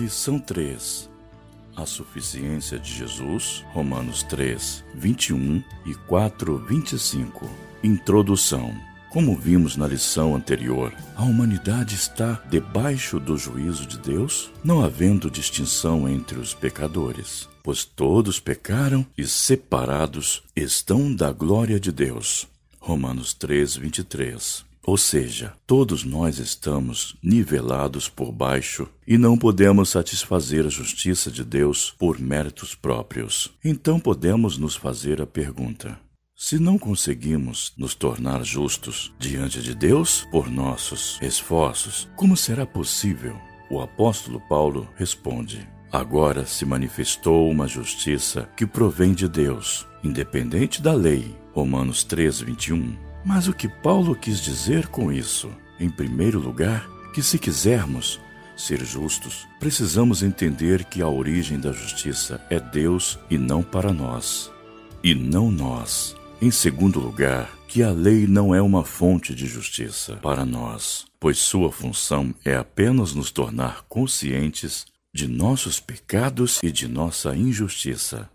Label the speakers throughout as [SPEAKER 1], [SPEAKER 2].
[SPEAKER 1] Lição 3. A suficiência de Jesus, Romanos 3, 21 e 4, 25. Introdução. Como vimos na lição anterior, a humanidade está debaixo do juízo de Deus, não havendo distinção entre os pecadores, pois todos pecaram e separados estão da glória de Deus. Romanos 3, 23. Ou seja, todos nós estamos nivelados por baixo e não podemos satisfazer a justiça de Deus por méritos próprios. Então podemos nos fazer a pergunta: se não conseguimos nos tornar justos diante de Deus por nossos esforços, como será possível? O apóstolo Paulo responde: Agora se manifestou uma justiça que provém de Deus, independente da lei. Romanos 3, 21. Mas o que Paulo quis dizer com isso? Em primeiro lugar, que se quisermos ser justos, precisamos entender que a origem da justiça é Deus e não para nós, e não nós. Em segundo lugar, que a lei não é uma fonte de justiça para nós, pois sua função é apenas nos tornar conscientes de nossos pecados e de nossa injustiça.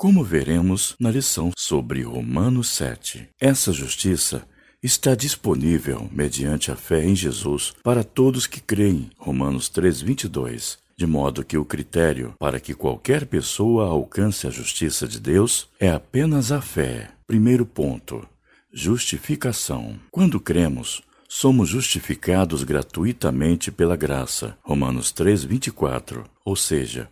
[SPEAKER 1] Como veremos na lição sobre Romanos 7, essa justiça está disponível mediante a fé em Jesus para todos que creem. Romanos 3:22 de modo que o critério para que qualquer pessoa alcance a justiça de Deus é apenas a fé. Primeiro ponto: justificação. Quando cremos, somos justificados gratuitamente pela graça. Romanos 3:24. Ou seja,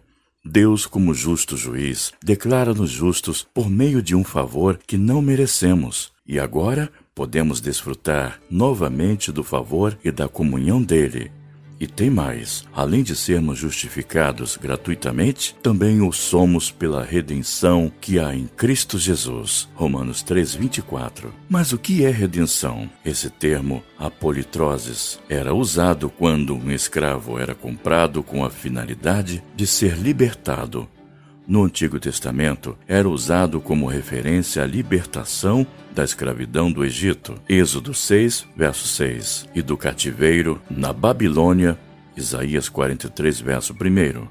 [SPEAKER 1] Deus, como justo juiz, declara-nos justos por meio de um favor que não merecemos, e agora podemos desfrutar novamente do favor e da comunhão dele. E tem mais: além de sermos justificados gratuitamente, também o somos pela redenção que há em Cristo Jesus. Romanos 3:24. Mas o que é redenção? Esse termo, apolitroses, era usado quando um escravo era comprado com a finalidade de ser libertado no Antigo Testamento era usado como referência à libertação da escravidão do Egito, Êxodo 6, verso 6, e do cativeiro na Babilônia, Isaías 43, verso 1.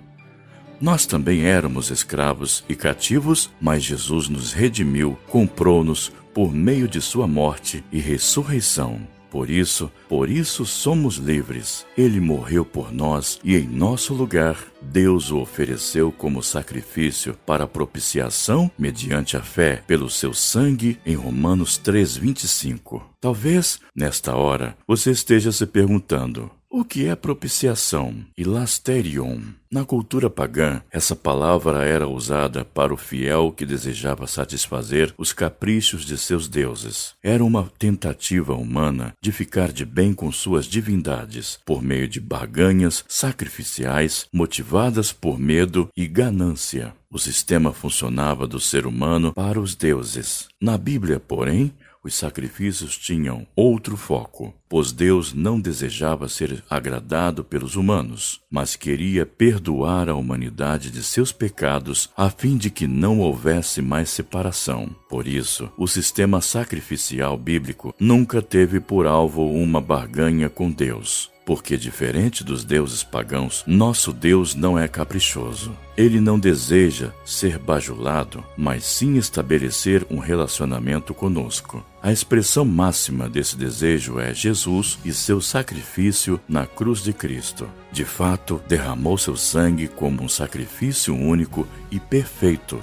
[SPEAKER 1] Nós também éramos escravos e cativos, mas Jesus nos redimiu, comprou-nos por meio de sua morte e ressurreição. Por isso, por isso somos livres. Ele morreu por nós e em nosso lugar Deus o ofereceu como sacrifício para propiciação mediante a fé pelo seu sangue em Romanos 3:25. Talvez nesta hora você esteja se perguntando: o que é propiciação? Ilasterion. Na cultura pagã, essa palavra era usada para o fiel que desejava satisfazer os caprichos de seus deuses. Era uma tentativa humana de ficar de bem com suas divindades, por meio de barganhas sacrificiais motivadas por medo e ganância. O sistema funcionava do ser humano para os deuses. Na Bíblia, porém, os sacrifícios tinham outro foco, pois Deus não desejava ser agradado pelos humanos, mas queria perdoar a humanidade de seus pecados a fim de que não houvesse mais separação. Por isso, o sistema sacrificial bíblico nunca teve por alvo uma barganha com Deus porque, diferente dos deuses pagãos, nosso Deus não é caprichoso. Ele não deseja ser bajulado, mas sim estabelecer um relacionamento conosco. A expressão máxima desse desejo é Jesus e seu sacrifício na cruz de Cristo. De fato, derramou seu sangue como um sacrifício único e perfeito.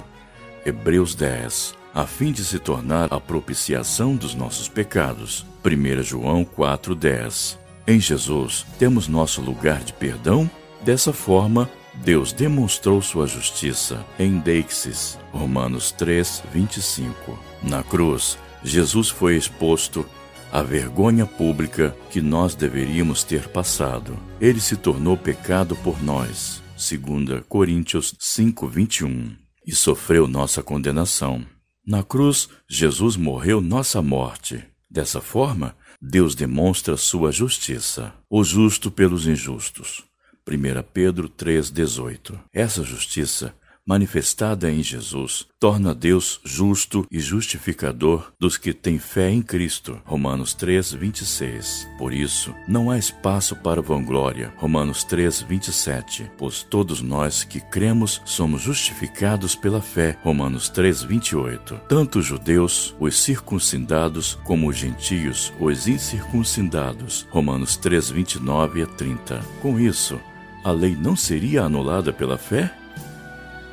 [SPEAKER 1] Hebreus 10 a fim de se tornar a propiciação dos nossos pecados. 1 João 4:10 em Jesus temos nosso lugar de perdão. Dessa forma, Deus demonstrou sua justiça em Deixis, Romanos 3, 25. Na cruz, Jesus foi exposto à vergonha pública que nós deveríamos ter passado. Ele se tornou pecado por nós, 2 Coríntios 5, 21, e sofreu nossa condenação. Na cruz, Jesus morreu nossa morte. Dessa forma, Deus demonstra sua justiça, o justo pelos injustos. 1 Pedro 3,18. Essa justiça manifestada em Jesus, torna Deus justo e justificador dos que têm fé em Cristo. Romanos 3, 26. Por isso, não há espaço para vanglória. Romanos 3, 27. Pois todos nós que cremos somos justificados pela fé. Romanos 3, 28. Tanto os judeus, os circuncidados, como os gentios, os incircuncidados. Romanos 3, 29 a 30. Com isso, a lei não seria anulada pela fé?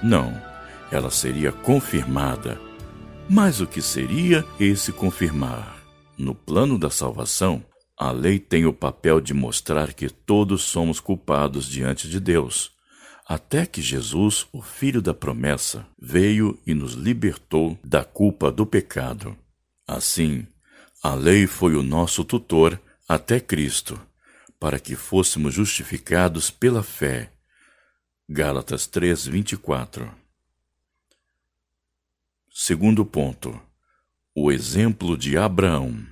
[SPEAKER 1] Não, ela seria confirmada. Mas o que seria esse confirmar? No plano da salvação, a lei tem o papel de mostrar que todos somos culpados diante de Deus, até que Jesus, o Filho da promessa, veio e nos libertou da culpa do pecado. Assim, a lei foi o nosso tutor até Cristo, para que fôssemos justificados pela fé Gálatas 3, 24. Segundo ponto. O exemplo de Abraão.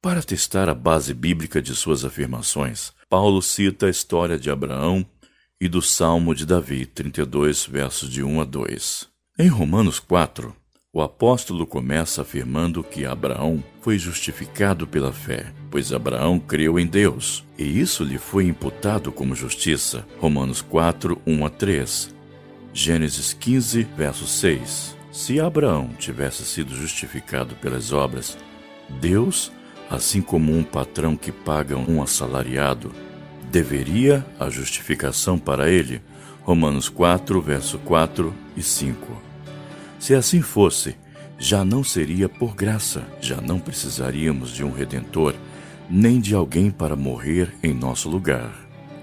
[SPEAKER 1] Para testar a base bíblica de suas afirmações, Paulo cita a história de Abraão e do Salmo de Davi, 32, versos de 1 a 2. Em Romanos 4, o apóstolo começa afirmando que Abraão foi justificado pela fé, pois Abraão creu em Deus, e isso lhe foi imputado como justiça. Romanos 4, 1 a 3. Gênesis 15, verso 6. Se Abraão tivesse sido justificado pelas obras, Deus, assim como um patrão que paga um assalariado, deveria a justificação para ele. Romanos 4, verso 4 e 5. Se assim fosse, já não seria por graça, já não precisaríamos de um redentor, nem de alguém para morrer em nosso lugar.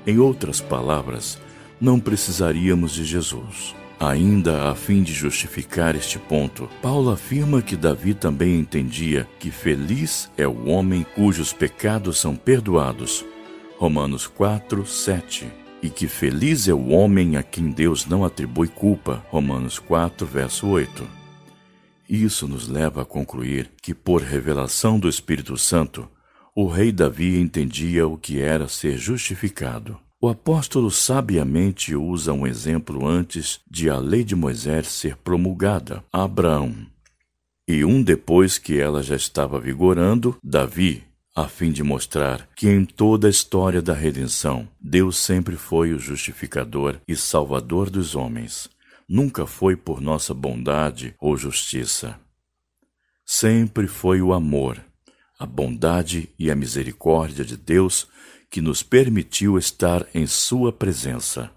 [SPEAKER 1] Em outras palavras, não precisaríamos de Jesus. Ainda a fim de justificar este ponto, Paulo afirma que Davi também entendia que feliz é o homem cujos pecados são perdoados. Romanos 4, 7 e que feliz é o homem a quem Deus não atribui culpa. Romanos 4, verso 8. Isso nos leva a concluir que, por revelação do Espírito Santo, o rei Davi entendia o que era ser justificado. O apóstolo sabiamente usa um exemplo antes de a lei de Moisés ser promulgada, Abraão, e um depois que ela já estava vigorando, Davi, a fim de mostrar que em toda a história da redenção, Deus sempre foi o justificador e salvador dos homens. Nunca foi por nossa bondade ou justiça. Sempre foi o amor, a bondade e a misericórdia de Deus que nos permitiu estar em Sua presença.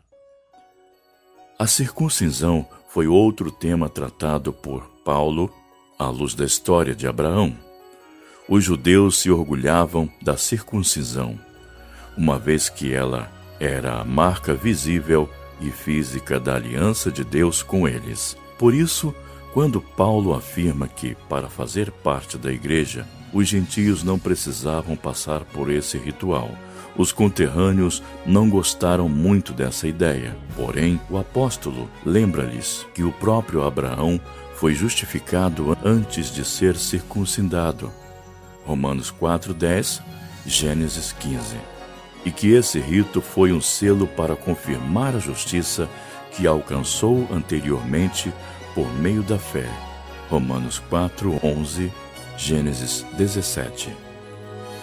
[SPEAKER 1] A circuncisão foi outro tema tratado por Paulo à luz da história de Abraão os judeus se orgulhavam da circuncisão, uma vez que ela era a marca visível e física da aliança de Deus com eles. Por isso, quando Paulo afirma que, para fazer parte da igreja, os gentios não precisavam passar por esse ritual, os conterrâneos não gostaram muito dessa ideia. Porém, o apóstolo lembra-lhes que o próprio Abraão foi justificado antes de ser circuncidado Romanos 4:10, Gênesis 15. E que esse rito foi um selo para confirmar a justiça que alcançou anteriormente por meio da fé. Romanos 4:11, Gênesis 17.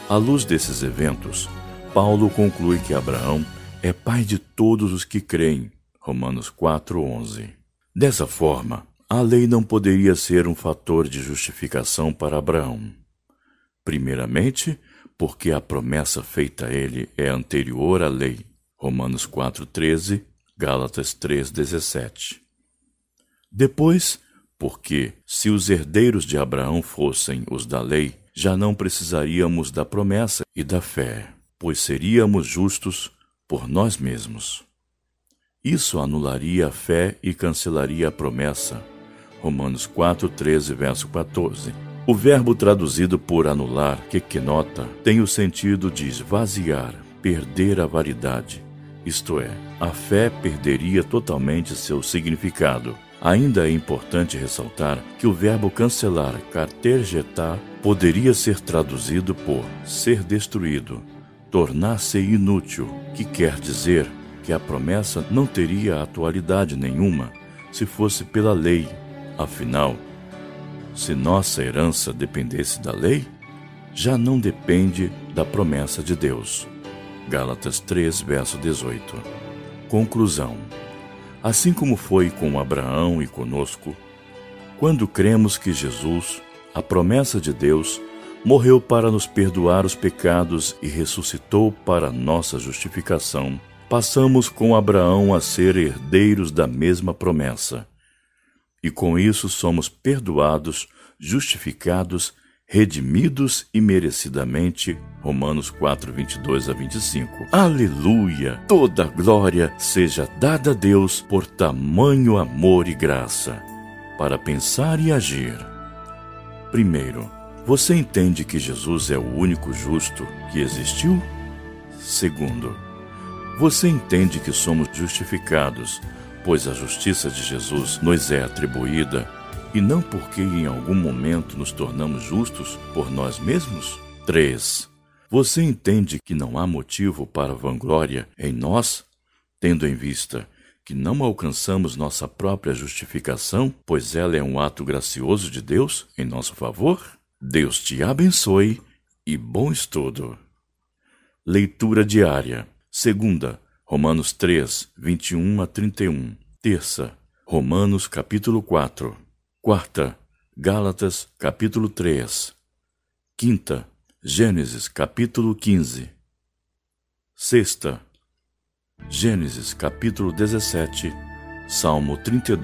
[SPEAKER 1] À luz desses eventos, Paulo conclui que Abraão é pai de todos os que creem. Romanos 4:11. Dessa forma, a lei não poderia ser um fator de justificação para Abraão. Primeiramente, porque a promessa feita a ele é anterior à lei. Romanos 4:13, Gálatas 3:17. Depois, porque se os herdeiros de Abraão fossem os da lei, já não precisaríamos da promessa e da fé, pois seríamos justos por nós mesmos. Isso anularia a fé e cancelaria a promessa. Romanos 4:13, verso 14. O verbo traduzido por anular, que nota, tem o sentido de esvaziar, perder a validade. Isto é, a fé perderia totalmente seu significado. Ainda é importante ressaltar que o verbo cancelar, cartergetar, poderia ser traduzido por ser destruído, tornar-se inútil, que quer dizer que a promessa não teria atualidade nenhuma se fosse pela lei. Afinal, se nossa herança dependesse da lei, já não depende da promessa de Deus. Gálatas 3, verso 18. Conclusão. Assim como foi com Abraão e conosco, quando cremos que Jesus, a promessa de Deus, morreu para nos perdoar os pecados e ressuscitou para nossa justificação, passamos com Abraão a ser herdeiros da mesma promessa. E com isso somos perdoados, justificados redimidos e merecidamente. Romanos 4, 22 a 25. Aleluia! Toda glória seja dada a Deus por tamanho amor e graça. Para pensar e agir. Primeiro, você entende que Jesus é o único justo que existiu? Segundo, você entende que somos justificados, pois a justiça de Jesus nos é atribuída e não porque em algum momento nos tornamos justos por nós mesmos? 3. Você entende que não há motivo para vanglória em nós, tendo em vista que não alcançamos nossa própria justificação, pois ela é um ato gracioso de Deus em nosso favor? Deus te abençoe e bom estudo. Leitura diária. Segunda, Romanos 3, 21 a 31. Terça, Romanos capítulo 4. Quarta, Gálatas, capítulo 3. Quinta, Gênesis, capítulo 15. Sexta, Gênesis, capítulo 17, Salmo 32.